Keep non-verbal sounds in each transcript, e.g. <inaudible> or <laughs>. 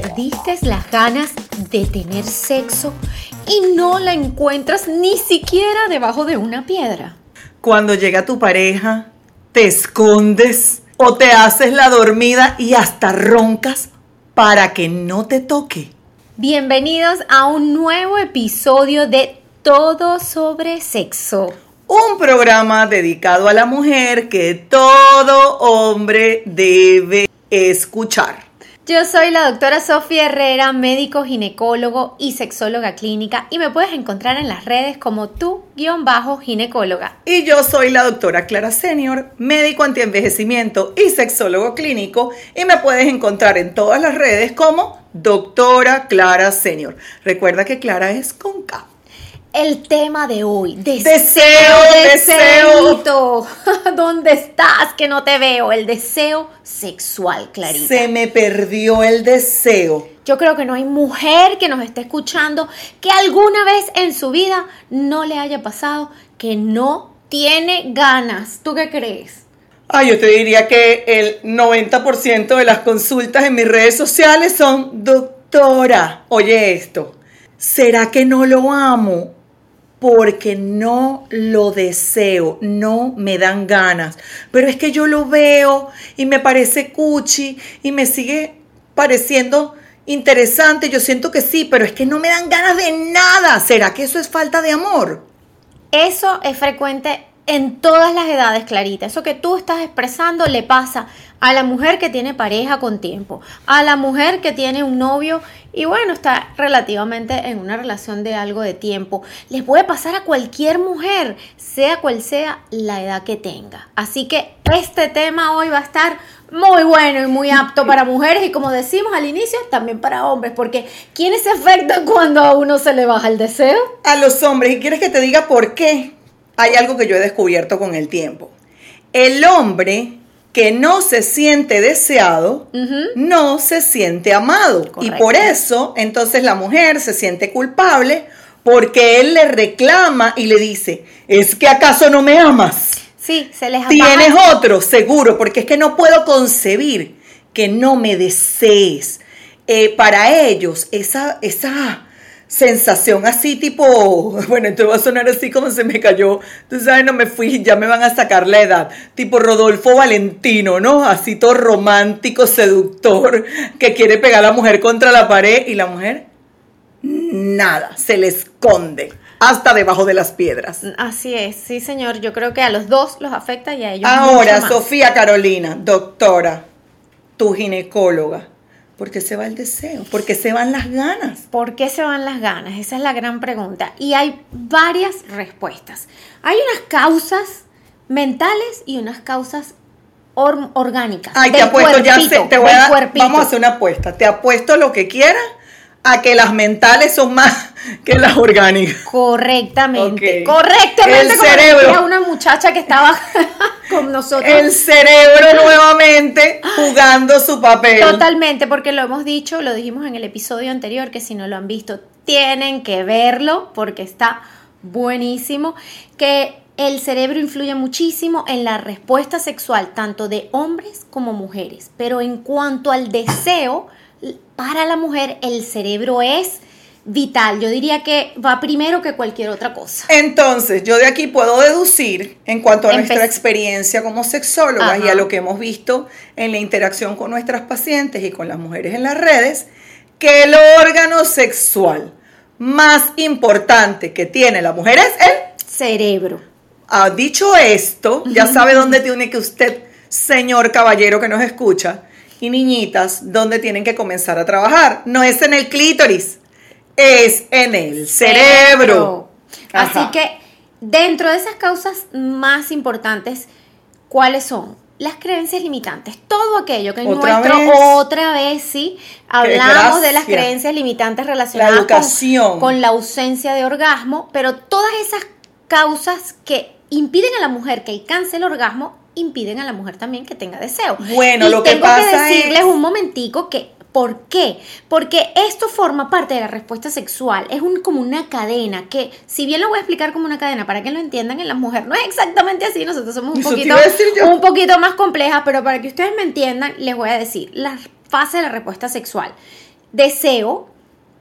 Perdiste las ganas de tener sexo y no la encuentras ni siquiera debajo de una piedra. Cuando llega tu pareja, te escondes o te haces la dormida y hasta roncas para que no te toque. Bienvenidos a un nuevo episodio de Todo sobre Sexo. Un programa dedicado a la mujer que todo hombre debe escuchar. Yo soy la doctora Sofía Herrera, médico ginecólogo y sexóloga clínica y me puedes encontrar en las redes como tú-ginecóloga. Y yo soy la doctora Clara Senior, médico antienvejecimiento y sexólogo clínico y me puedes encontrar en todas las redes como doctora Clara Senior. Recuerda que Clara es con K el tema de hoy. Deseo, deseo. <laughs> ¿Dónde estás que no te veo? El deseo sexual, Clarita. Se me perdió el deseo. Yo creo que no hay mujer que nos esté escuchando que alguna vez en su vida no le haya pasado que no tiene ganas. ¿Tú qué crees? Ah, yo te diría que el 90% de las consultas en mis redes sociales son, doctora, oye esto, ¿será que no lo amo? Porque no lo deseo, no me dan ganas. Pero es que yo lo veo y me parece cuchi y me sigue pareciendo interesante. Yo siento que sí, pero es que no me dan ganas de nada. ¿Será que eso es falta de amor? Eso es frecuente en todas las edades, Clarita. Eso que tú estás expresando le pasa a la mujer que tiene pareja con tiempo, a la mujer que tiene un novio y bueno, está relativamente en una relación de algo de tiempo. Les puede pasar a cualquier mujer, sea cual sea la edad que tenga. Así que este tema hoy va a estar muy bueno y muy apto <laughs> para mujeres y como decimos al inicio, también para hombres, porque ¿quiénes se afectan cuando a uno se le baja el deseo? A los hombres. ¿Y quieres que te diga por qué? Hay algo que yo he descubierto con el tiempo. El hombre que no se siente deseado, no se siente amado. Y por eso, entonces la mujer se siente culpable porque él le reclama y le dice, ¿es que acaso no me amas? Sí, se les Tienes otro, seguro, porque es que no puedo concebir que no me desees. Eh, para ellos, esa, esa sensación así tipo, <laughs> bueno, esto va a sonar así como se me cayó, tú sabes, no me fui, ya me van a sacar la edad, tipo Rodolfo Valentino, ¿no? Así todo romántico, seductor, que quiere pegar a la mujer contra la pared y la mujer, nada, se le esconde. Hasta debajo de las piedras. Así es, sí señor. Yo creo que a los dos los afecta y a ellos. Ahora, Sofía Carolina, doctora, tu ginecóloga, ¿Por qué se va el deseo? ¿Por qué se van las ganas? ¿Por qué se van las ganas? Esa es la gran pregunta. Y hay varias respuestas. Hay unas causas mentales y unas causas orgánicas. Ay, te apuesto, ya te voy a, vamos a hacer una apuesta. Te apuesto lo que quieras a que las mentales son más <laughs> que las orgánicas. Correctamente. Correctamente. El cerebro. una muchacha que estaba <laughs> con nosotros. El cerebro nuevamente jugando su papel. Totalmente, porque lo hemos dicho, lo dijimos en el episodio anterior, que si no lo han visto, tienen que verlo porque está buenísimo. Que el cerebro influye muchísimo en la respuesta sexual, tanto de hombres como mujeres. Pero en cuanto al deseo, para la mujer el cerebro es vital. Yo diría que va primero que cualquier otra cosa. Entonces, yo de aquí puedo deducir, en cuanto a nuestra experiencia como sexóloga y a lo que hemos visto en la interacción con nuestras pacientes y con las mujeres en las redes, que el órgano sexual más importante que tiene la mujer es el cerebro. Ha dicho esto, ya sabe dónde tiene que usted, señor caballero que nos escucha, y niñitas donde tienen que comenzar a trabajar. No es en el clítoris, es en el cerebro. Así que dentro de esas causas más importantes, ¿cuáles son? las creencias limitantes, todo aquello que ¿Otra nuestro vez? otra vez sí hablamos de las creencias limitantes relacionadas La con- educación. con la ausencia de orgasmo, pero todas esas causas que impiden a la mujer que alcance el orgasmo impiden a la mujer también que tenga deseo. Bueno, y lo que pasa que decirles es- un momentico que ¿Por qué? Porque esto forma parte de la respuesta sexual. Es un, como una cadena que, si bien lo voy a explicar como una cadena para que lo entiendan en la mujer, no es exactamente así. Nosotros somos poquito, un poquito más complejas, pero para que ustedes me entiendan, les voy a decir la fase de la respuesta sexual. Deseo,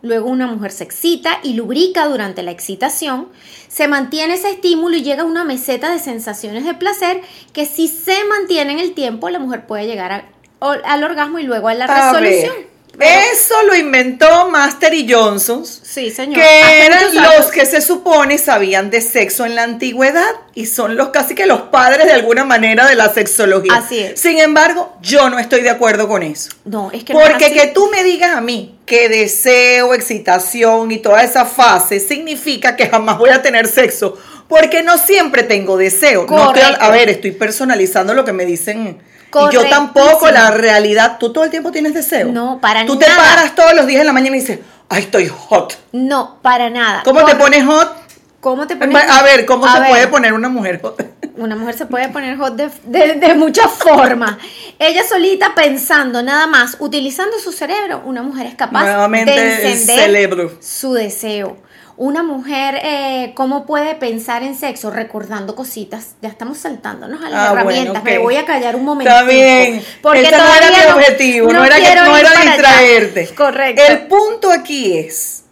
luego una mujer se excita y lubrica durante la excitación, se mantiene ese estímulo y llega a una meseta de sensaciones de placer que si se mantiene en el tiempo, la mujer puede llegar a- al orgasmo y luego a la A resolución. Eso lo inventó Master y Johnson, sí, señor. que eran los que se supone sabían de sexo en la antigüedad y son los casi que los padres de alguna manera de la sexología. Así es. Sin embargo, yo no estoy de acuerdo con eso. No, es que no es Porque así. que tú me digas a mí que deseo, excitación y toda esa fase significa que jamás voy a tener sexo. Porque no siempre tengo deseo. No estoy- a ver, estoy personalizando lo que me dicen. Y yo tampoco, la realidad, tú todo el tiempo tienes deseo. No, para Tú nada. te paras todos los días en la mañana y dices, ay, estoy hot. No, para nada. ¿Cómo te pones hot? ¿Cómo te pones? A ver, ¿cómo A se ver, puede poner una mujer hot? <laughs> Una mujer se puede poner hot de, de- de muchas formas. Ella solita pensando nada más, utilizando su cerebro, una mujer es capaz Nuevamente de el encender cerebro. su deseo. Una mujer, eh, ¿cómo puede pensar en sexo? Recordando cositas. Ya estamos saltándonos a las Ah, bueno, herramientas. ok. Me voy a callar un momento. Está bien. Porque Ese no era mi objetivo, no, era, que, no era allá. distraerte. Correcto. El punto aquí es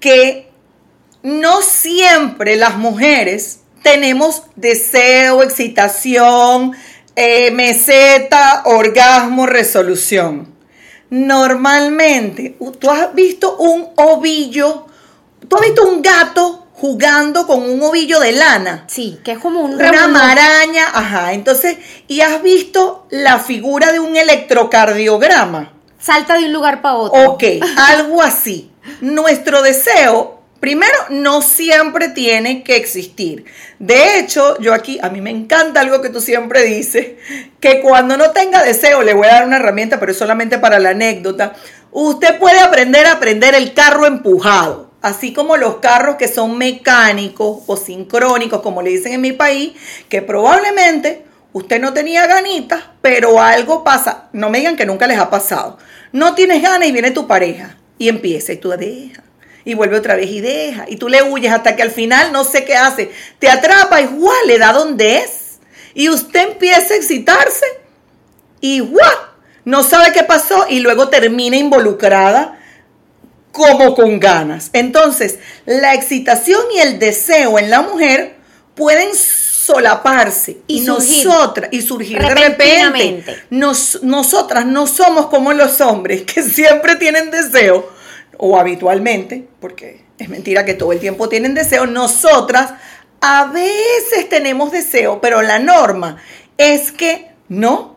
que no siempre las mujeres tenemos deseo, excitación, eh, meseta, orgasmo, resolución. Normalmente, tú has visto un ovillo, tú has visto un gato jugando con un ovillo de lana Sí, que es como un una revolú- maraña, ajá. Entonces, ¿y has visto la figura de un electrocardiograma? Salta de un lugar para otro. Ok, algo así. Nuestro deseo, primero, no siempre tiene que existir. De hecho, yo aquí, a mí me encanta algo que tú siempre dices, que cuando no tenga deseo, le voy a dar una herramienta, pero es solamente para la anécdota, usted puede aprender a aprender el carro empujado. Así como los carros que son mecánicos o sincrónicos, como le dicen en mi país, que probablemente usted no tenía ganitas, pero algo pasa. No me digan que nunca les ha pasado. No tienes ganas y viene tu pareja y empieza y tú dejas. Y vuelve otra vez y deja. Y tú le huyes hasta que al final no sé qué hace. Te atrapa y ¡guau! le da donde es. Y usted empieza a excitarse y ¡guau! no sabe qué pasó y luego termina involucrada como con ganas. Entonces, la excitación y el deseo en la mujer pueden solaparse Y surgir. nosotras y surgir de repente. Nos- nosotras no somos como los hombres que <laughs> siempre tienen deseo o habitualmente, porque es mentira que todo el tiempo tienen deseo, nosotras a veces tenemos deseo, pero la norma es que no.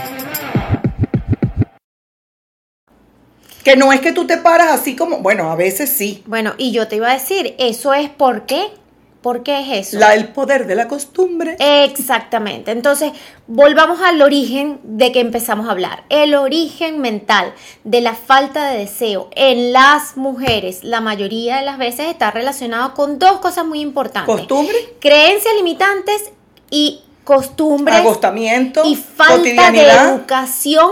Que no es que tú te paras así como, bueno, a veces sí. Bueno, y yo te iba a decir, ¿eso es por qué? ¿Por qué es eso? La, el poder de la costumbre. Exactamente. Entonces, volvamos al origen de que empezamos a hablar. El origen mental de la falta de deseo en las mujeres, la mayoría de las veces está relacionado con dos cosas muy importantes. Costumbre, Creencias limitantes y costumbres agostamiento, y falta de educación,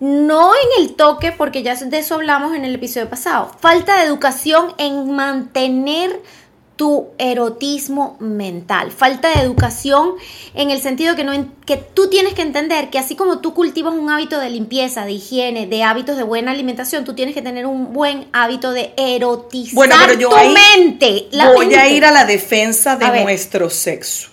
no en el toque, porque ya de eso hablamos en el episodio pasado, falta de educación en mantener tu erotismo mental, falta de educación en el sentido que, no, que tú tienes que entender que así como tú cultivas un hábito de limpieza, de higiene, de hábitos de buena alimentación, tú tienes que tener un buen hábito de erotizar Bueno, pero yo tu ahí mente. la voy a ir a la defensa de A ver. nuestro sexo.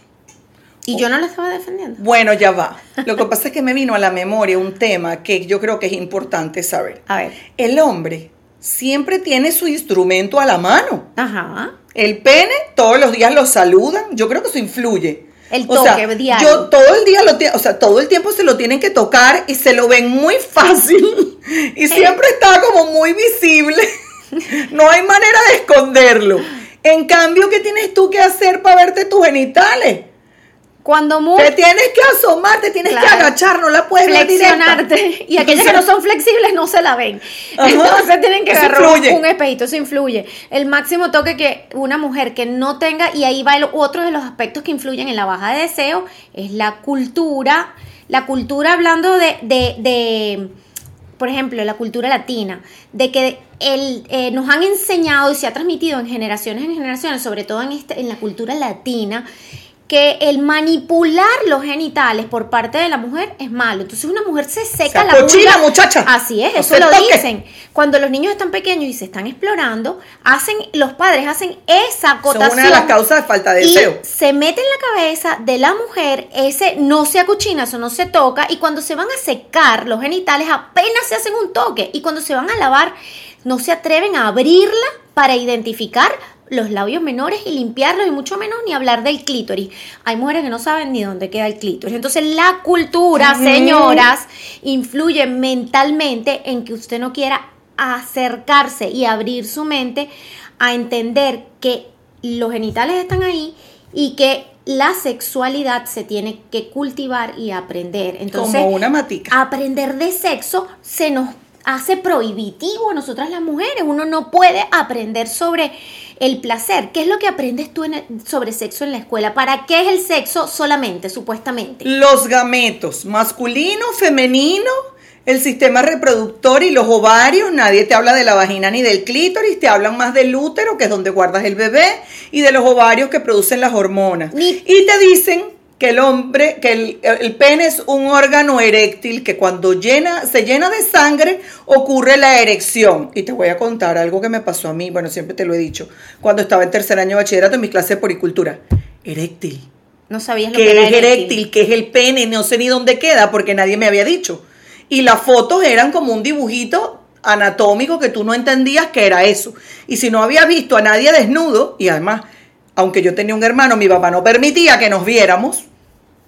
Y yo no la estaba defendiendo. Bueno, ya va. Lo que pasa es que me vino a la memoria un tema que yo creo que es importante saber. A ver. El hombre siempre tiene su instrumento a la mano. Ajá. El pene, todos los días lo saludan. Yo creo que eso influye. El O sea, toque diario. Yo todo el día lo o sea, todo el tiempo se lo tienen que tocar y se lo ven muy fácil y siempre está como muy visible. No hay manera de esconderlo. En cambio, ¿qué tienes tú que hacer para verte tus genitales? Cuando muy Te tienes que asomar, te tienes que agachar, no la puedes ver directa. flexionarte y aquellas que no son flexibles no se la ven. Ajá. Entonces tienen que Eso agarrar influye. un espejito, eso influye. El máximo toque que una mujer que no tenga, y ahí va el otro de los aspectos que influyen en la baja de deseo, es la cultura. La cultura hablando de, de, de, por ejemplo, la cultura latina, de que el, eh, nos han enseñado y se ha transmitido en generaciones en generaciones, sobre todo en, este, en la cultura latina, que el manipular los genitales por parte de la mujer es malo. Entonces una mujer se seca sea, la cochina, muchacha. Así es, No eso se lo toque. dicen. Cuando los niños están pequeños y se están explorando, hacen los padres hacen esa Son acotación. una de las causas de falta de y deseo. se mete en la cabeza de la mujer ese no se acuchina, eso no se toca y cuando se van a secar los genitales apenas se hacen un toque y cuando se van a lavar no se atreven a abrirla para identificar los labios menores y limpiarlos y mucho menos ni hablar del clítoris. Hay mujeres que no saben ni dónde queda el clítoris. Entonces la cultura, señoras, influye mentalmente en que usted no quiera acercarse y abrir su mente a entender que los genitales están ahí y que la sexualidad se tiene que cultivar y aprender. Entonces, como una matica. aprender de sexo se nos hace prohibitivo a nosotras las mujeres. Uno no puede aprender sobre el placer. ¿Qué es lo que aprendes tú en el- sobre sexo en la escuela? ¿Para qué es el sexo solamente, supuestamente? Los gametos, masculino, femenino, el sistema reproductor y los ovarios, nadie te habla de la vagina ni del clítoris, te hablan más del útero, que es donde guardas el bebé, y de los ovarios que producen las hormonas. Ni- Y te dicen que el hombre, que el, el pene es un órgano eréctil, que cuando llena, se llena de sangre, ocurre la erección. Y te voy a contar algo que me pasó a mí, bueno, siempre te lo he dicho, cuando estaba en tercer año de bachillerato en mis clases de poricultura. Eréctil No sabías lo que que era es eréctil, que es el pene, no sé ni dónde queda porque nadie me había dicho. Y las fotos eran como un dibujito anatómico que tú no entendías que era eso. Y si no habías visto a nadie desnudo, y además, aunque yo tenía un hermano, mi papá no permitía que nos viéramos,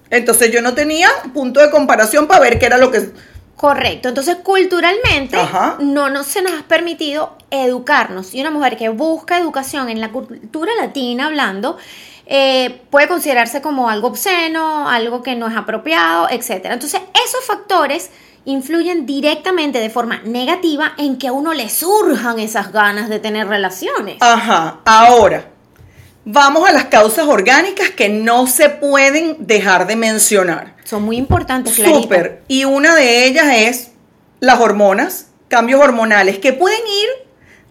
entonces yo no tenía punto de comparación para ver qué era lo que... Correcto. Entonces, culturalmente, Ajá. no nos se nos ha permitido educarnos. Y una mujer que busca educación en la cultura latina, hablando, eh, puede considerarse como algo obsceno, algo que no es apropiado, etcétera. Entonces, esos factores influyen directamente de forma negativa en que a uno le surjan esas ganas de tener relaciones. Ajá, ahora, vamos a las causas orgánicas que no se pueden dejar de mencionar. Son muy importantes, Clarita. Súper. Y una de ellas es las hormonas, cambios hormonales, que pueden ir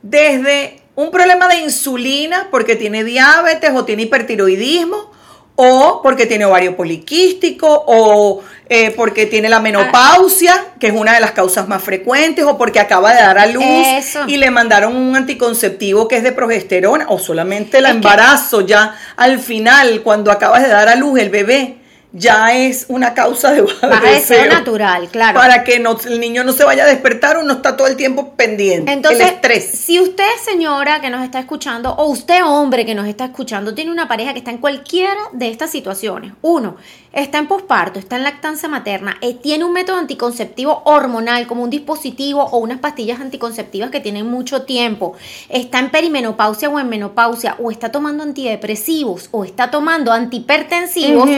desde un problema de insulina porque tiene diabetes o tiene hipertiroidismo, o porque tiene ovario poliquístico, o eh, porque tiene la menopausia, que es una de las causas más frecuentes, o porque acaba de dar a luz Eso. y le mandaron un anticonceptivo que es de progesterona, o solamente el embarazo ya al final, cuando acabas de dar a luz el bebé. Ya es una causa de baja Baja de deseo deseo. natural, claro. Para que no, el niño no se vaya a despertar, uno está todo el tiempo pendiente. Entonces, el estrés. si usted, señora que nos está escuchando, o usted, hombre que nos está escuchando, tiene una pareja que está en cualquiera de estas situaciones, uno, está en posparto, está en lactancia materna, eh, tiene un método anticonceptivo hormonal, como un dispositivo o unas pastillas anticonceptivas que tienen mucho tiempo, está en perimenopausia o en menopausia, o está tomando antidepresivos, o está tomando antihipertensivos,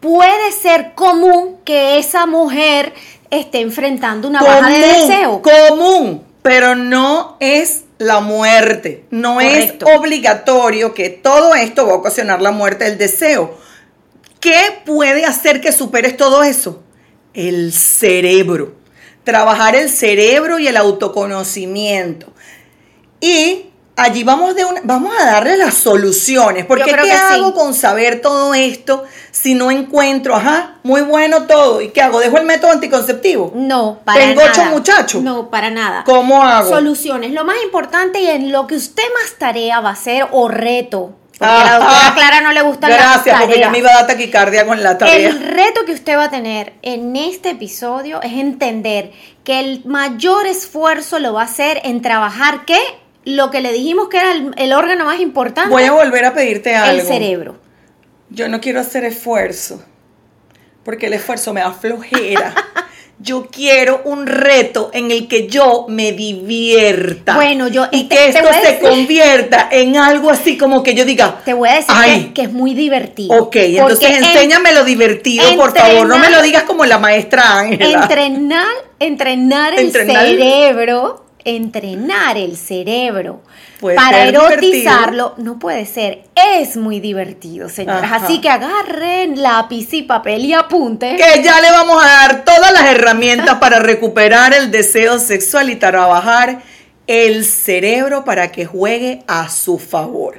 puede ser común que esa mujer esté enfrentando una baja de deseo. común, pero no es la muerte. No Correcto. es obligatorio que todo esto va a ocasionar la muerte del deseo. ¿Qué puede hacer que superes todo eso? El cerebro. Trabajar el cerebro y el autoconocimiento. Y allí vamos, de una- vamos a darle las soluciones. Porque ¿qué hago sí. con saber todo esto si no encuentro, ajá, muy bueno todo? ¿Y qué hago? ¿Dejo el método anticonceptivo? No, para Tengo nada. ocho muchachos. No, para nada. ¿Cómo hago? Soluciones. Lo más importante y en lo que usted más tarea va a hacer o reto. Porque a la doctora <laughs> Clara no le gusta la Gracias, porque ya me iba a dar taquicardia con la tarea. El reto que usted va a tener en este episodio es entender que el mayor esfuerzo lo va a hacer en trabajar qué? Lo que le dijimos que era el, el órgano más importante. Voy a volver a pedirte algo. El cerebro. Yo no quiero hacer esfuerzo, porque el esfuerzo me da flojera. <laughs> Yo quiero un reto en el que yo me divierta. Bueno, yo y te- que esto se decir- convierta en algo así como que yo diga. Te voy a decir Ay. que, que es muy divertido. Ok, entonces en- enséñame lo divertido, por favor. No me lo digas como la maestra Ángela. Entrenar, entrenar el Entrenar el- cerebro, entrenar el cerebro Puede para erotizarlo no puede ser. Es muy divertido, señoras. Ajá. Así que agarren lápiz y papel y apunte. Que ya le vamos a dar todas las herramientas para recuperar el deseo sexual y trabajar el cerebro para que juegue a su favor.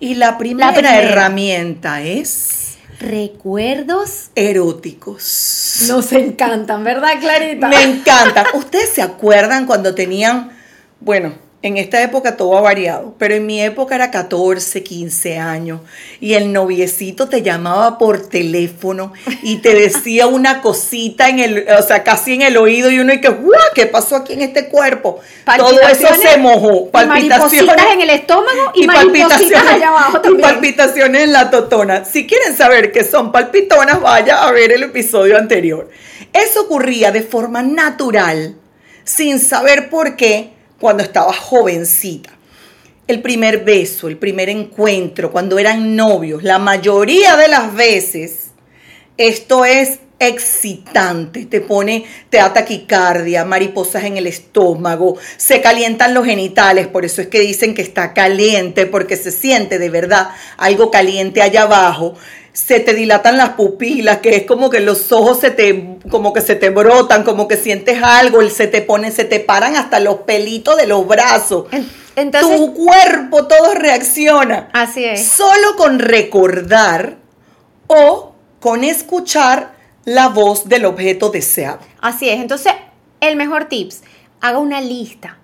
Y la primera, primera. herramienta es Recuerdos eróticos. nos encantan, ¿verdad, Clarita? Me encantan. ¿Ustedes se acuerdan cuando tenían, bueno, en esta época todo ha variado, pero en mi época era 14, 15 años y el noviecito te llamaba por teléfono y te decía <laughs> una cosita en el, o sea, casi en el oído y uno y que, ¡guau! ¿Qué pasó aquí en este cuerpo? Todo eso Palpitaciones se mojó. y maripositas en el estómago y, maripositas allá abajo y también. palpitaciones en la totona. Si quieren saber qué son palpitonas, vaya a ver el episodio anterior. Eso ocurría de forma natural, sin saber por qué, cuando estaba jovencita. El primer beso, el primer encuentro, cuando eran novios, la mayoría de las veces, esto es excitante, te pone, te da taquicardia, mariposas en el estómago, se calientan los genitales, por eso es que dicen que está caliente, porque se siente de verdad algo caliente allá abajo, se te dilatan las pupilas, que es como que los ojos se te, como que se te brotan, como que sientes algo, se te pone, se te paran hasta los pelitos de los brazos. En- entonces- tu cuerpo todo reacciona. Así es. Solo con recordar o con escuchar la voz del objeto deseado. Así es. Entonces, el mejor tips, haga una lista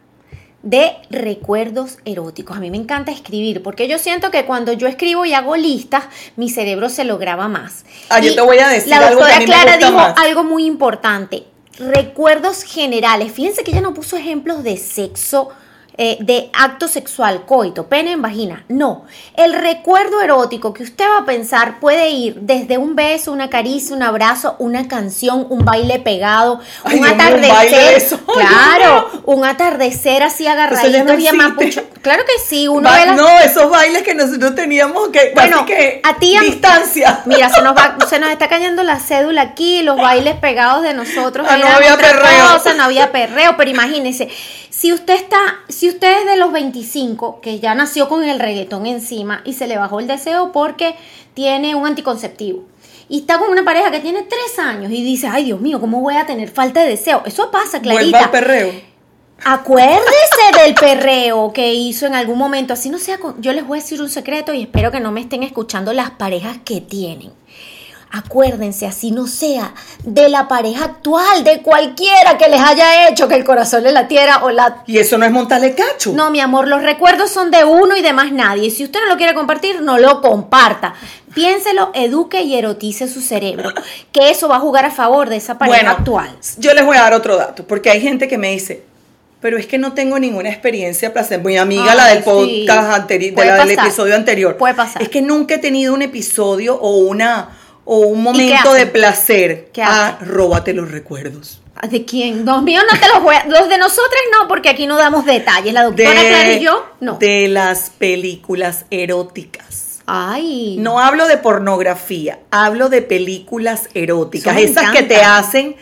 de recuerdos eróticos. A mí me encanta escribir porque yo siento que cuando yo escribo y hago listas, mi cerebro se lo graba más. Ah, yo te voy a decir La algo que doctora a mí me Clara gusta dijo más. algo muy importante. Recuerdos generales. Fíjense que ella no puso ejemplos de sexo. Eh, de acto sexual, coito, pene en vagina. No. El recuerdo erótico que usted va a pensar puede ir desde un beso, una caricia, un abrazo, una canción, un baile pegado, Ay, un Dios mío, un atardecer. de <laughs> Claro, un atardecer así agarradito no mapucho. Claro que sí, uno Va- ve las- No, esos bailes que nosotros teníamos que, Bueno, que a ti, distancia. <laughs> Mira, se nos, va, <laughs> se nos está cayendo la cédula aquí, los bailes pegados de nosotros. Ah, no había perreo. cosa, no había perreo, pero imagínense, si usted está, si usted es de los 25, que ya nació con el reggaetón encima y se le bajó el deseo porque tiene un anticonceptivo. Y está con una pareja que tiene tres años y dice, ay Dios mío, ¿cómo voy a tener falta de deseo? Eso pasa, Clarita. al perreo. Acuérdese <laughs> del perreo que hizo en algún momento. Así no sea. con- Yo les voy a decir un secreto y espero que no me estén escuchando las parejas que tienen. Acuérdense, así no sea, de la pareja actual, de cualquiera que les haya hecho que el corazón le latiera o la. Y eso no es montarle cacho. No, mi amor, los recuerdos son de uno y de más nadie. Si usted no lo quiere compartir, no lo comparta. Piénselo, eduque y erotice su cerebro. Que eso va a jugar a favor de esa pareja Bueno, actual. yo les voy a dar otro dato, porque hay gente que me dice, pero es que no tengo ninguna experiencia placer. Mi amiga, Ay, la del sí. podcast anterior, de la del episodio anterior. Puede pasar. Es que nunca he tenido un episodio o una o un momento de placer. ¿Qué ah, róbate los recuerdos. ¿De quién? Los míos no te los voy a... Los de nosotras no, porque aquí no damos detalles. La doctora Clara y yo, no. de las películas eróticas. Ay. No hablo de pornografía, hablo de películas eróticas, Eso esas que te hacen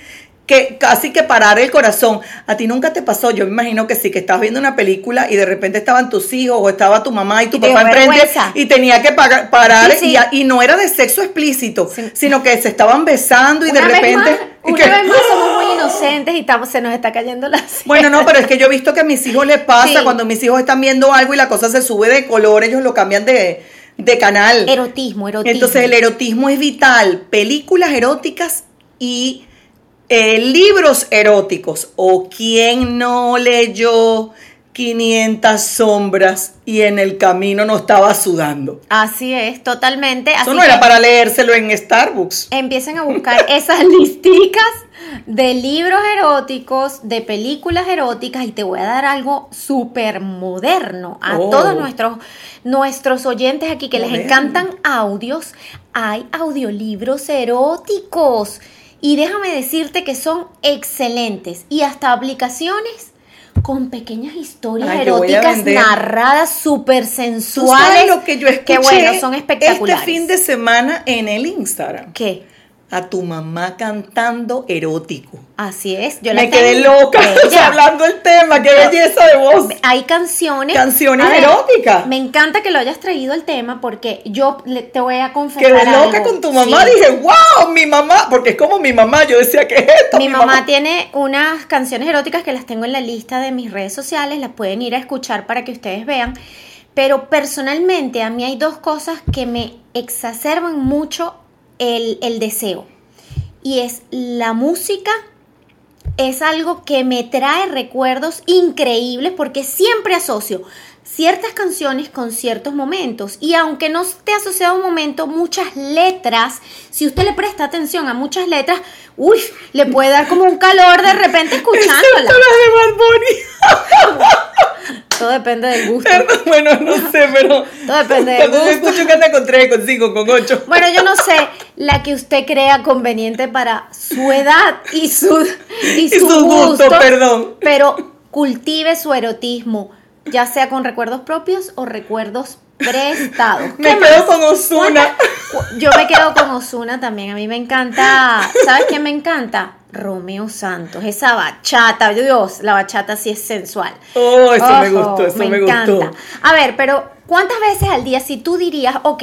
que casi que parar el corazón. A ti nunca te pasó, yo me imagino que sí, que estabas viendo una película y de repente estaban tus hijos o estaba tu mamá y tu Y papá enfrente y tenía que pagar- parar Sí, sí. Y, y no era de sexo explícito, Sí. sino que se estaban besando y de vez repente... más, y una que- vez más somos muy <laughs> inocentes y estamos, se nos está cayendo la Bueno, no, pero es que yo he visto que a mis hijos les pasa cuando mis hijos están viendo algo y la cosa se sube de color, ellos lo cambian de, de canal. Erotismo, erotismo. Entonces el erotismo es vital. Películas eróticas y eh, libros eróticos. O quien no leyó 500 sombras y en el camino no estaba sudando. Así es, totalmente. Eso Así no era para leérselo en Starbucks. Empiecen a buscar <laughs> esas listicas de libros eróticos, de películas eróticas y te voy a dar algo súper moderno a Oh. todos nuestros, nuestros oyentes aquí que les encantan audios. Hay audiolibros eróticos y déjame decirte que son excelentes y hasta aplicaciones con pequeñas historias Ay, eróticas narradas súper ¿Tú sensuales. lo que yo escuché que bueno, son espectaculares. este fin de semana en el Instagram? ¿Qué? A tu mamá cantando erótico. Así es. Yo la Me quedé loca <laughs> hablando el tema, qué belleza de voz. Hay canciones. Canciones ver, eróticas. Me encanta que lo hayas traído el tema porque yo te voy a confesar. Quedé loca algo. con tu mamá, Sí. dije, wow, mi mamá, porque es como mi mamá, yo decía, ¿qué es esto? Mi mamá tiene unas canciones eróticas que las tengo en la lista de mis redes sociales, las pueden ir a escuchar para que ustedes vean. Pero personalmente a mí hay dos cosas que me exacerban mucho el, el deseo. Y es la música, es algo que me trae recuerdos increíbles porque siempre asocio ciertas canciones con ciertos momentos. Y aunque no esté asociado a un momento, muchas letras, si usted le presta atención a muchas letras, uy, le puede dar como un calor de repente <laughs> escuchándola. <laughs> Todo depende del gusto. Perdón, <laughs> bueno, no sé, pero. Todo depende del yo gusto. escucho que anda con 3, con 5, con 8. Bueno, yo no sé la que usted crea conveniente para su edad y su, <laughs> y Y su su gusto, gusto, perdón. Pero cultive su erotismo, ya sea con recuerdos propios o recuerdos prestados. <laughs> Me ¿Qué quedo con. ¿Cuántas- Yo me quedo con Osuna también. A mí me encanta. ¿Sabes quién me encanta? Romeo Santos. Esa bachata. Dios, la bachata sí es sensual. Oh, eso me gustó, eso me, encanta. gustó. A ver, pero ¿cuántas veces al día si tú dirías, ok,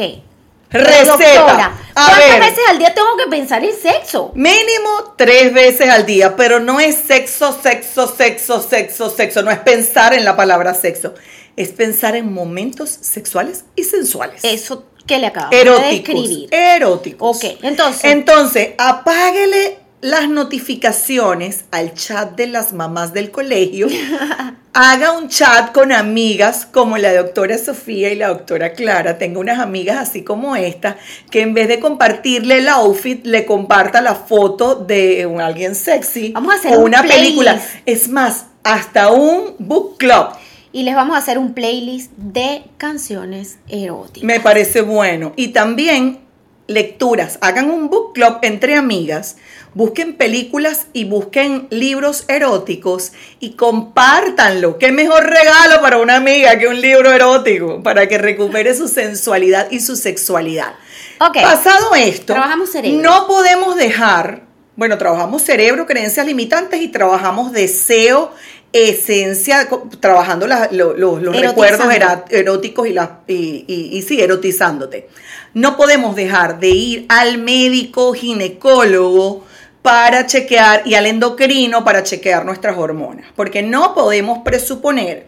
Receta. doctora, ¿cuántas ver. veces al día tengo que pensar en sexo? Mínimo tres veces al día, pero no es sexo, sexo, sexo, sexo, sexo. No es pensar en la palabra sexo. Es pensar en momentos sexuales y sensuales. Eso que le acabamos de describir. Eróticos. Ok, entonces. Entonces, apáguele las notificaciones al chat de las mamás del colegio. <laughs> Haga un chat con amigas como la doctora Sofía y la doctora Clara. Tengo unas amigas así como esta, que en vez de compartirle el outfit, le comparta la foto de un- alguien sexy Vamos a hacer o un una película. Es más, hasta un book club. y les vamos a hacer un playlist de canciones eróticas. Me parece bueno. Y también lecturas. Hagan un book club entre amigas. Busquen películas y busquen libros eróticos y compártanlo. ¿Qué mejor regalo para una amiga que un libro erótico? Para que recupere su sensualidad y su sexualidad. Ok. Pasado esto, Trabajamos cerebro. no podemos dejar, bueno, trabajamos cerebro, creencias limitantes y trabajamos deseo, esencia, trabajando la- lo- lo- los recuerdos eróticos y, la, y, y- y sí, erotizándote. No podemos dejar de ir al médico ginecólogo para chequear y al endocrino para chequear nuestras hormonas, porque no podemos presuponer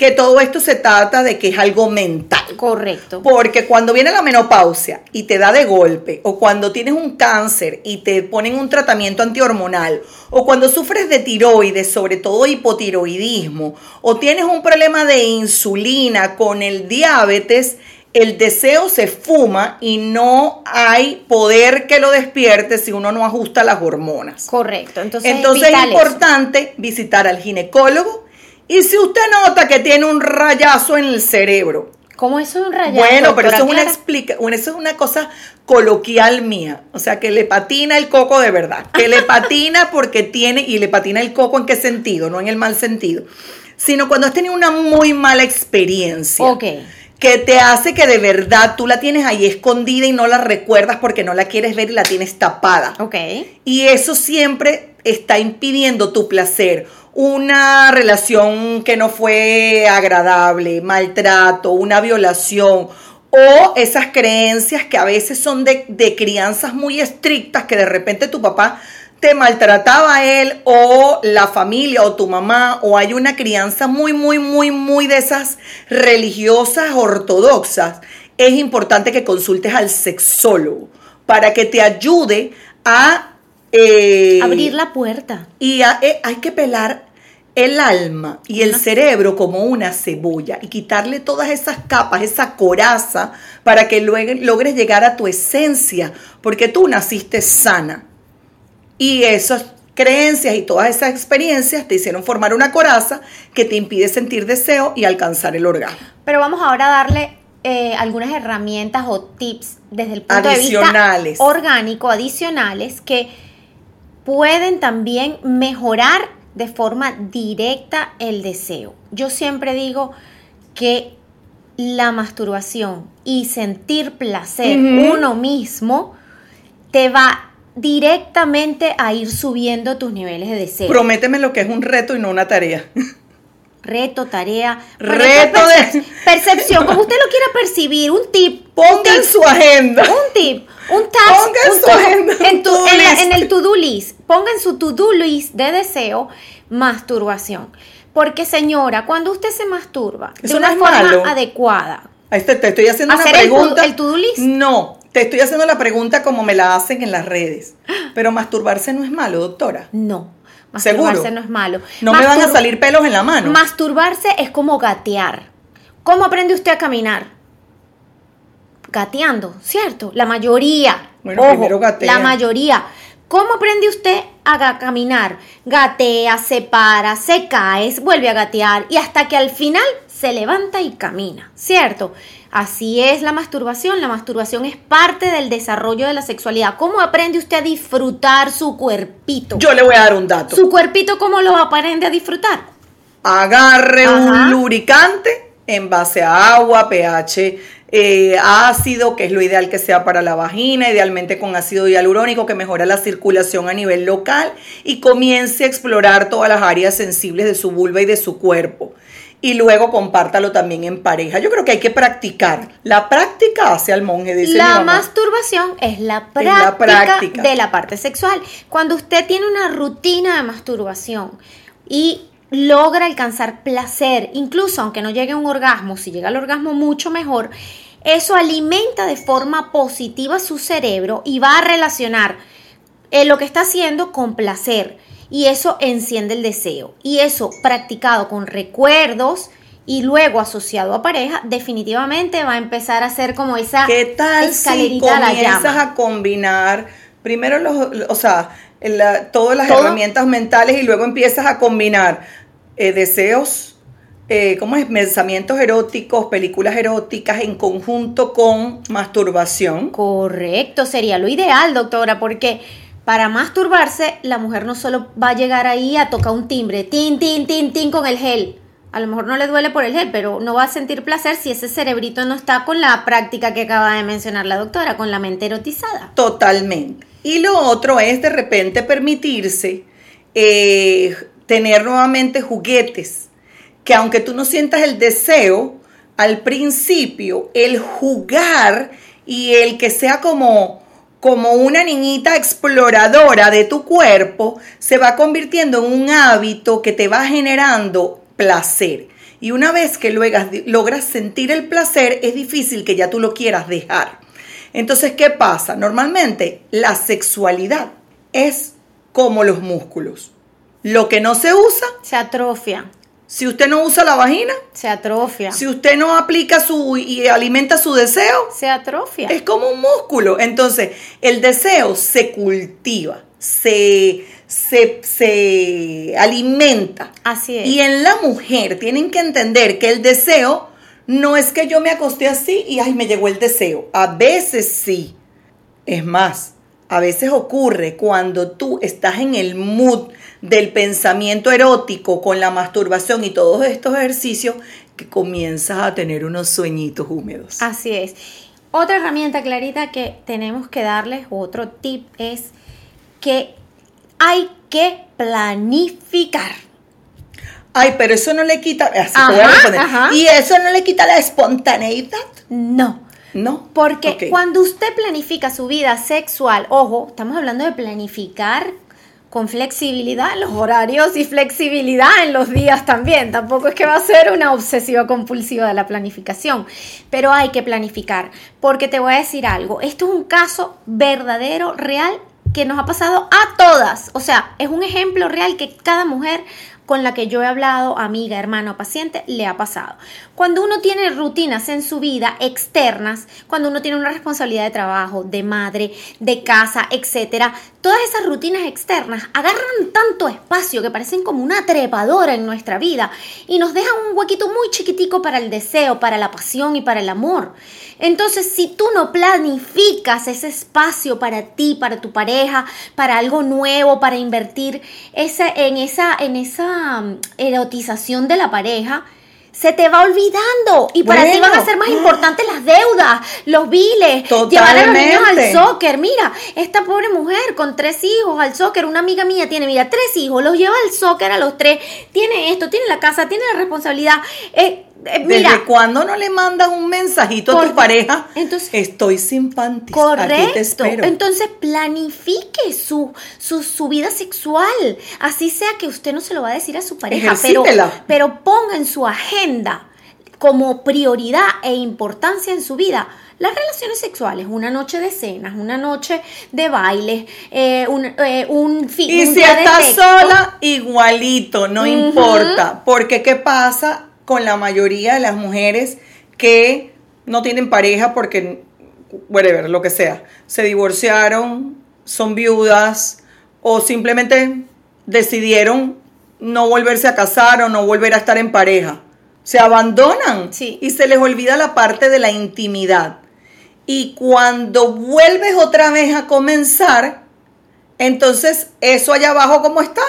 que todo esto se trata de que es algo mental. Correcto. Porque cuando viene la menopausia y te da de golpe, o cuando tienes un cáncer y te ponen un tratamiento antihormonal, o cuando sufres de tiroides, sobre todo hipotiroidismo, o tienes un problema de insulina con el diabetes, el deseo se fuma y no hay poder que lo despierte si uno no ajusta las hormonas. Correcto. Entonces, Entonces es eso. importante visitar al ginecólogo y si usted nota que tiene un rayazo en el cerebro, ¿Cómo es un rayado? bueno, pero eso es, una explica, eso es una cosa coloquial mía. O sea, que le patina el coco de verdad. Que le patina porque tiene, y le patina el coco en qué sentido, no en el mal sentido, sino cuando has tenido una muy mala experiencia. Ok. Que te hace que de verdad tú la tienes ahí escondida y no la recuerdas porque no la quieres ver y la tienes tapada. Ok. Y eso siempre está impidiendo tu placer. Una relación que no fue agradable, maltrato, una violación o esas creencias que a veces son de, de crianzas muy estrictas que de repente tu papá te maltrataba a él o la familia o tu mamá o hay una crianza muy, muy, muy, muy de esas religiosas ortodoxas, es importante que consultes al sexólogo para que te ayude a... eh, Abrir la puerta. Y eh, hay que pelar el alma y el cerebro como una cebolla y quitarle todas esas capas, esa coraza, para que luego logres llegar a tu esencia, porque tú naciste sana y esas creencias y todas esas experiencias te hicieron formar una coraza que te impide sentir deseo y alcanzar el orgasmo. Pero vamos ahora a darle eh, algunas herramientas o tips desde el punto de vista orgánico, adicionales, que pueden también mejorar de forma directa el deseo. Yo siempre digo que la masturbación y sentir placer uno mismo te va directamente a ir subiendo tus niveles de deseo. Prométeme lo que es un reto y no una tarea. Reto, tarea. Reto de... Percepción, como usted lo quiera percibir, un tip. Ponga en su agenda. Un tip, un task. Ponga en su agenda. En, el to-do list. Ponga en su to-do list de deseo masturbación. Porque señora, cuando usted se masturba de una forma adecuada. Te, te estoy haciendo una pregunta. ¿El to-do list? No, te estoy haciendo la pregunta como me la hacen en las redes. Pero masturbarse no es malo, doctora. No. Masturbarse no es malo. No me van a salir pelos en la mano. Masturbarse es como gatear. ¿Cómo aprende usted a caminar? Gateando, ¿cierto? La mayoría. Bueno, primero gatea. La mayoría. ¿Cómo aprende usted a caminar? Gatea, se para, se cae, vuelve a gatear y hasta que al final se levanta y camina, ¿cierto? Así es la masturbación. La masturbación es parte del desarrollo de la sexualidad. ¿Cómo aprende usted a disfrutar su cuerpito? Yo le voy a dar un dato. ¿Su cuerpito cómo lo aprende a disfrutar? Agarre un lubricante en base a agua, pH eh, ácido, que es lo ideal que sea para la vagina, idealmente con ácido hialurónico que mejora la circulación a nivel local y comience a explorar todas las áreas sensibles de su vulva y de su cuerpo y luego compártalo también en pareja. Yo creo que hay que practicar. La práctica hace al monje, dice La masturbación es la, práctica de la parte sexual. Cuando usted tiene una rutina de masturbación y logra alcanzar placer, incluso aunque no llegue a un orgasmo, si llega al orgasmo mucho mejor, eso alimenta de forma positiva su cerebro y va a relacionar eh, lo que está haciendo con placer y eso enciende el deseo. Y eso practicado con recuerdos y luego asociado a pareja, definitivamente va a empezar a ser como esa ¿Qué tal si comienzas a combinar primero los, o sea, todas las herramientas mentales y luego empiezas a combinar eh, deseos, eh, ¿cómo es? Pensamientos eróticos, películas eróticas en conjunto con masturbación. Correcto, sería lo ideal, doctora, porque para masturbarse, la mujer no solo va a llegar ahí a tocar un timbre, tin, tin, tin, tin con el gel. A lo mejor no le duele por el gel, pero no va a sentir placer si ese cerebrito no está con la práctica que acaba de mencionar la doctora, con la mente erotizada. Totalmente. Y lo otro es de repente permitirse eh, tener nuevamente juguetes, que aunque tú no sientas el deseo, al principio el jugar y el que sea como como una niñita exploradora de tu cuerpo, se va convirtiendo en un hábito que te va generando placer. Y una vez que logras sentir el placer, es difícil que ya tú lo quieras dejar. Entonces, ¿qué pasa? Normalmente la sexualidad es como los músculos. Lo que no se usa se atrofia. Si usted no usa la vagina, se atrofia. Si usted no aplica su y alimenta su deseo, se atrofia. Es como un músculo. Entonces, el deseo se cultiva, se, se, se alimenta. Así es. Y en la mujer tienen que entender que el deseo no es que yo me acosté así y ay, me llegó el deseo. A veces sí. Es más, a veces ocurre cuando tú estás en el mood del pensamiento erótico con la masturbación y todos estos ejercicios que comienzas a tener unos sueñitos húmedos. Así es. Otra herramienta clarita que tenemos que darles, otro tip es que hay que planificar. Ay, pero eso no le quita, así te voy a. Y eso no le quita la espontaneidad. No. No. Porque cuando usted planifica su vida sexual, ojo, estamos hablando de planificar con flexibilidad en los horarios y flexibilidad en los días también. Tampoco es que va a ser una obsesiva compulsiva de la planificación, pero hay que planificar. Porque te voy a decir algo, esto es un caso verdadero, real, que nos ha pasado a todas. O sea, es un ejemplo real que cada mujer con la que yo he hablado, amiga, hermano, paciente, le ha pasado. Cuando uno tiene rutinas en su vida externas, cuando uno tiene una responsabilidad de trabajo, de madre, de casa, etcétera, todas esas rutinas externas agarran tanto espacio que parecen como una trepadora en nuestra vida y nos dejan un huequito muy chiquitico para el deseo, para la pasión y para el amor. Entonces, si tú no planificas ese espacio para ti, para tu pareja, para algo nuevo, para invertir ese, en esa, en esa mm, erotización de la pareja, se te va olvidando y para ti van a ser más importantes las deudas, los biles, llevar a los niños al soccer. Mira, esta pobre mujer con tres hijos al soccer, una amiga mía tiene, mira, tres hijos, los lleva al soccer a los tres, tiene esto, tiene la casa, tiene la responsabilidad. Eh, eh, ¿Desde cuándo no le mandas un mensajito a tu pareja? Entonces- Estoy sin panties. Aquí te Correcto. espero. Entonces planifique su, su, su vida sexual. Así sea que usted no se lo va a decir a su pareja, pero, pero ponga en su agenda como prioridad e importancia en su vida las relaciones sexuales, una noche de cenas, una noche de bailes, eh, un, eh, un, fi- Y un si estás sola, igualito, no importa. Porque ¿qué pasa con la mayoría de las mujeres que no tienen pareja porque, whatever, lo que sea, se divorciaron, son viudas o simplemente decidieron no volverse a casar o no volver a estar en pareja? Se abandonan Sí. y se les olvida la parte de la intimidad. Y cuando vuelves otra vez a comenzar, entonces eso allá abajo, ¿cómo está?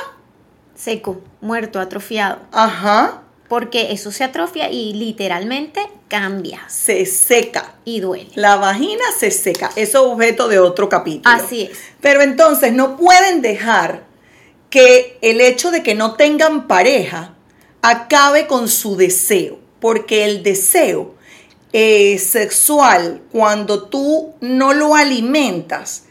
Seco, muerto, atrofiado. Ajá, Porque eso se atrofia y literalmente cambia se seca. y duele. La vagina se seca. Eso es objeto de otro capítulo. Así es. Pero entonces no pueden dejar que el hecho de que no tengan pareja acabe con su deseo. Porque el deseo eh, sexual, cuando tú no lo alimentas,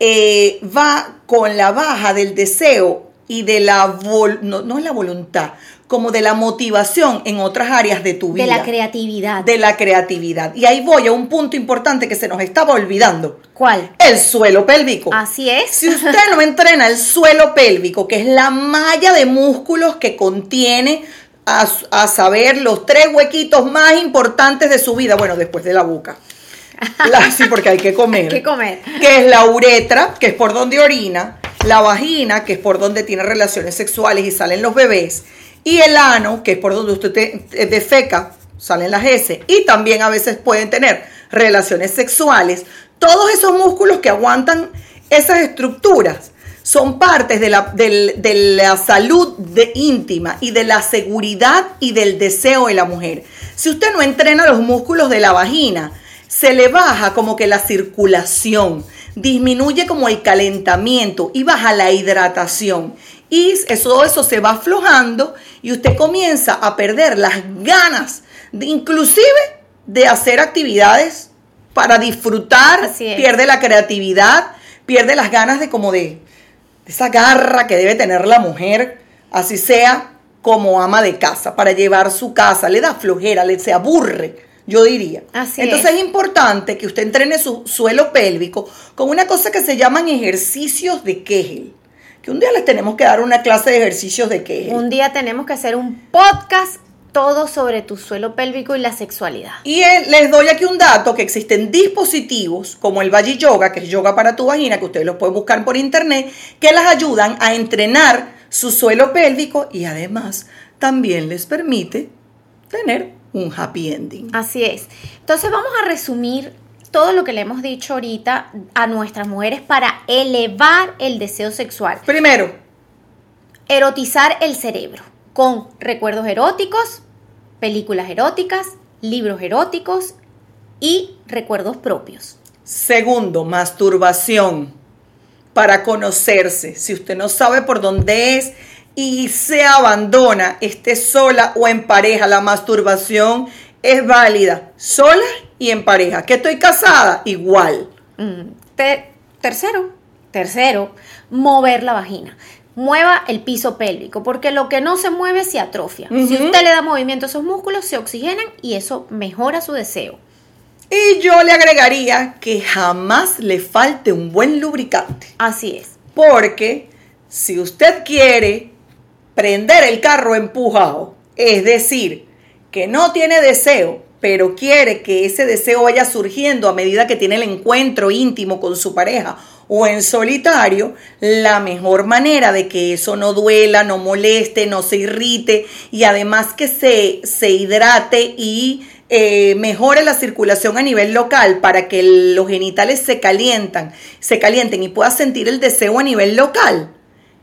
eh, va con la baja del deseo y de la, vol- no, no es la voluntad, como de la motivación en otras áreas de tu vida. De la creatividad. De la creatividad. Y ahí voy a un punto importante que se nos estaba olvidando. ¿Cuál? El suelo pélvico. Así es. Si usted no <laughs> entrena el suelo pélvico, que es la malla de músculos que contiene, a, a saber, los tres huequitos más importantes de su vida, bueno, después de la boca. La- sí, porque hay que <laughs> comer. Hay que comer. Que es la uretra, que es por donde orina, la vagina, que es por donde tiene relaciones sexuales y salen los bebés, y el ano, que es por donde usted te- defeca, salen las heces, y también a veces pueden tener relaciones sexuales. Todos esos músculos que aguantan esas estructuras son partes de la, de la salud de- íntima y de la seguridad y del deseo de la mujer. Si usted no entrena los músculos de la vagina, se le baja como que la circulación, disminuye como el calentamiento y baja la hidratación. Y eso, eso se va aflojando y usted comienza a perder las ganas, de, inclusive de hacer actividades para disfrutar, Así es. pierde la creatividad, pierde las ganas de como de, de esa garra que debe tener la mujer, así sea como ama de casa, para llevar su casa, le da flojera, le se aburre, yo diría. Así Entonces es. es importante que usted entrene su suelo pélvico con una cosa que se llaman ejercicios de Kegel. Que un día les tenemos que dar una clase de ejercicios de Kegel. Un día tenemos que hacer un podcast todo sobre tu suelo pélvico y la sexualidad. Y eh, les doy aquí un dato que existen dispositivos como el Vaji Yoga, que es yoga para tu vagina, que ustedes los pueden buscar por internet, que las ayudan a entrenar su suelo pélvico y además también les permite tener un happy ending. Así es. Entonces vamos a resumir todo lo que le hemos dicho ahorita a nuestras mujeres para elevar el deseo sexual. Primero, Erotizar el cerebro con recuerdos eróticos, películas eróticas, libros eróticos y recuerdos propios. Segundo, masturbación para conocerse. Si usted no sabe por dónde es y se abandona, esté sola o en pareja, la masturbación es válida, sola y en pareja. ¿Que estoy casada? Igual. Mm, tercero, tercero, mover la vagina. Mueva el piso pélvico, porque lo que no se mueve se atrofia. Si usted le da movimiento a esos músculos, se oxigenan y eso mejora su deseo. Y yo le agregaría que jamás le falte un buen lubricante. Así es. Porque si usted quiere prender el carro empujado, es decir, no tiene deseo, pero quiere que ese deseo vaya surgiendo a medida que tiene el encuentro íntimo con su pareja o en solitario, la mejor manera de que eso no duela, no moleste, no se irrite y además que se, se hidrate y eh, mejore la circulación a nivel local para que los genitales se calientan, se calienten y pueda sentir el deseo a nivel local,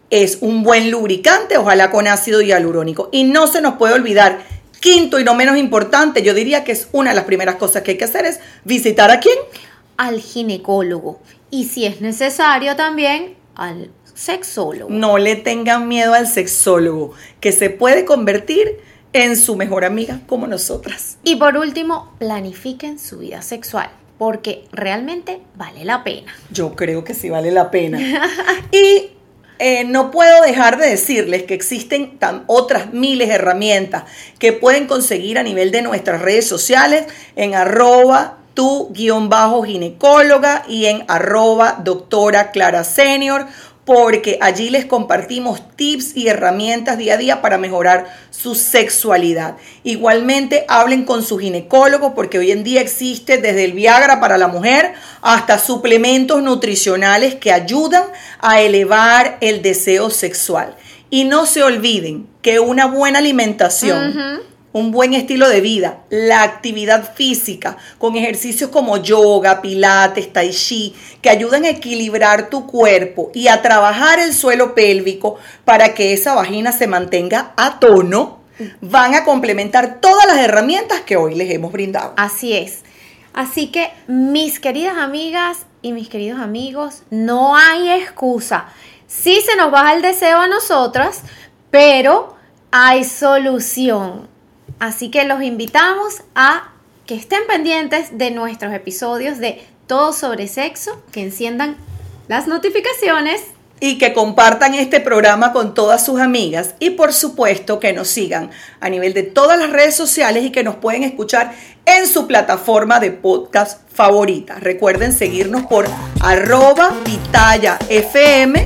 es un buen lubricante, ojalá con ácido hialurónico. Y no se nos puede olvidar, quinto y no menos importante, yo diría que es una de las primeras cosas que hay que hacer es visitar a quién? Al ginecólogo. Y si es necesario también al sexólogo. No le tengan miedo al sexólogo, que se puede convertir en su mejor amiga como nosotras. Y por último, planifiquen su vida sexual, porque realmente vale la pena. Yo creo que sí vale la pena. <laughs> y eh, no puedo dejar de decirles que existen otras miles de herramientas que pueden conseguir a nivel de nuestras redes sociales en arroba tu guion bajo ginecóloga y en arroba doctora Clara Senior porque allí les compartimos tips y herramientas día a día para mejorar su sexualidad. Igualmente hablen con su ginecólogo porque hoy en día existe desde el Viagra para la mujer hasta suplementos nutricionales que ayudan a elevar el deseo sexual. Y no se olviden que una buena alimentación un buen estilo de vida, la actividad física, con ejercicios como yoga, pilates, tai chi, que ayudan a equilibrar tu cuerpo y a trabajar el suelo pélvico para que esa vagina se mantenga a tono, van a complementar todas las herramientas que hoy les hemos brindado. Así es. Así que, mis queridas amigas y mis queridos amigos, no hay excusa. Sí se nos baja el deseo a nosotras, pero hay solución. Así que los invitamos a que estén pendientes de nuestros episodios de Todo sobre Sexo, que enciendan las notificaciones. Y que compartan este programa con todas sus amigas y por supuesto que nos sigan a nivel de todas las redes sociales y que nos pueden escuchar en su plataforma de podcast favorita. Recuerden seguirnos por arroba pitaya fm